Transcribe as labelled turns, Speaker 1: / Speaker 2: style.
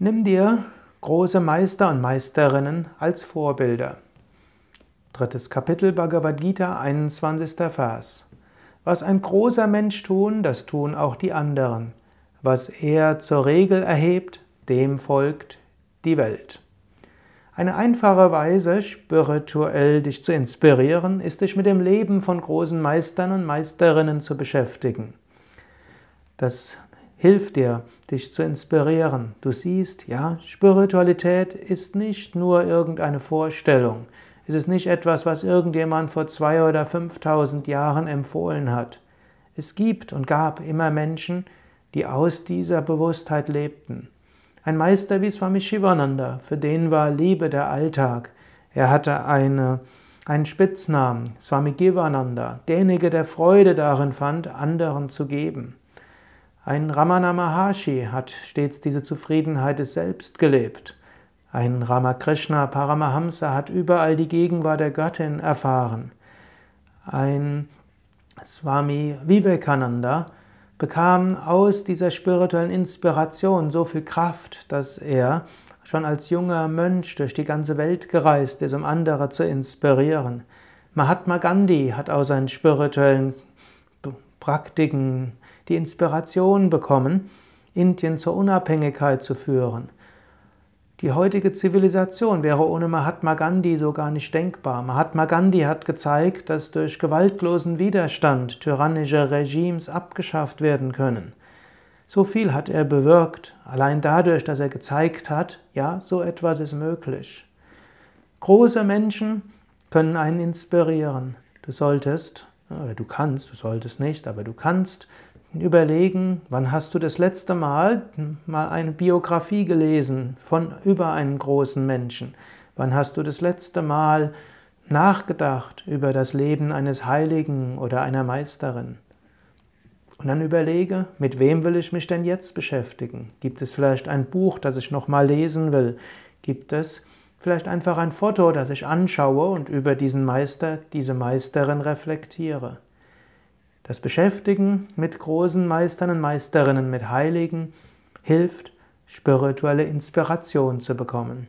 Speaker 1: Nimm dir große Meister und Meisterinnen als Vorbilder. Drittes Kapitel Bhagavad Gita, 21. Vers. Was ein großer Mensch tun, das tun auch die anderen. Was er zur Regel erhebt, dem folgt die Welt. Eine einfache Weise, spirituell dich zu inspirieren, ist dich mit dem Leben von großen Meistern und Meisterinnen zu beschäftigen. Das hilft dir, dich zu inspirieren. Du siehst, ja, Spiritualität ist nicht nur irgendeine Vorstellung. Es ist nicht etwas, was irgendjemand vor zwei oder fünftausend Jahren empfohlen hat. Es gibt und gab immer Menschen, die aus dieser Bewusstheit lebten. Ein Meister wie Swami Shivananda, für den war Liebe der Alltag. Er hatte eine, einen Spitznamen, Swami Givananda, derjenige, der Freude darin fand, anderen zu geben. Ein Ramana Maharshi hat stets diese Zufriedenheit des Selbst gelebt. Ein Ramakrishna Paramahamsa hat überall die Gegenwart der Göttin erfahren. Ein Swami Vivekananda bekam aus dieser spirituellen Inspiration so viel Kraft, dass er schon als junger Mönch durch die ganze Welt gereist ist, um andere zu inspirieren. Mahatma Gandhi hat aus seinen spirituellen Praktiken die Inspiration bekommen, Indien zur Unabhängigkeit zu führen. Die heutige Zivilisation wäre ohne Mahatma Gandhi so gar nicht denkbar. Mahatma Gandhi hat gezeigt, dass durch gewaltlosen Widerstand tyrannische Regimes abgeschafft werden können. So viel hat er bewirkt, allein dadurch, dass er gezeigt hat, ja, so etwas ist möglich. Große Menschen können einen inspirieren. Du solltest, oder du kannst, du solltest nicht, aber du kannst überlegen, wann hast du das letzte Mal mal eine Biografie gelesen von über einen großen Menschen? Wann hast du das letzte Mal nachgedacht über das Leben eines Heiligen oder einer Meisterin? Und dann überlege, mit wem will ich mich denn jetzt beschäftigen? Gibt es vielleicht ein Buch, das ich noch mal lesen will? Gibt es vielleicht einfach ein Foto, das ich anschaue und über diesen Meister, diese Meisterin reflektiere? Das Beschäftigen mit großen Meistern und Meisterinnen, mit Heiligen, hilft, spirituelle Inspiration zu bekommen.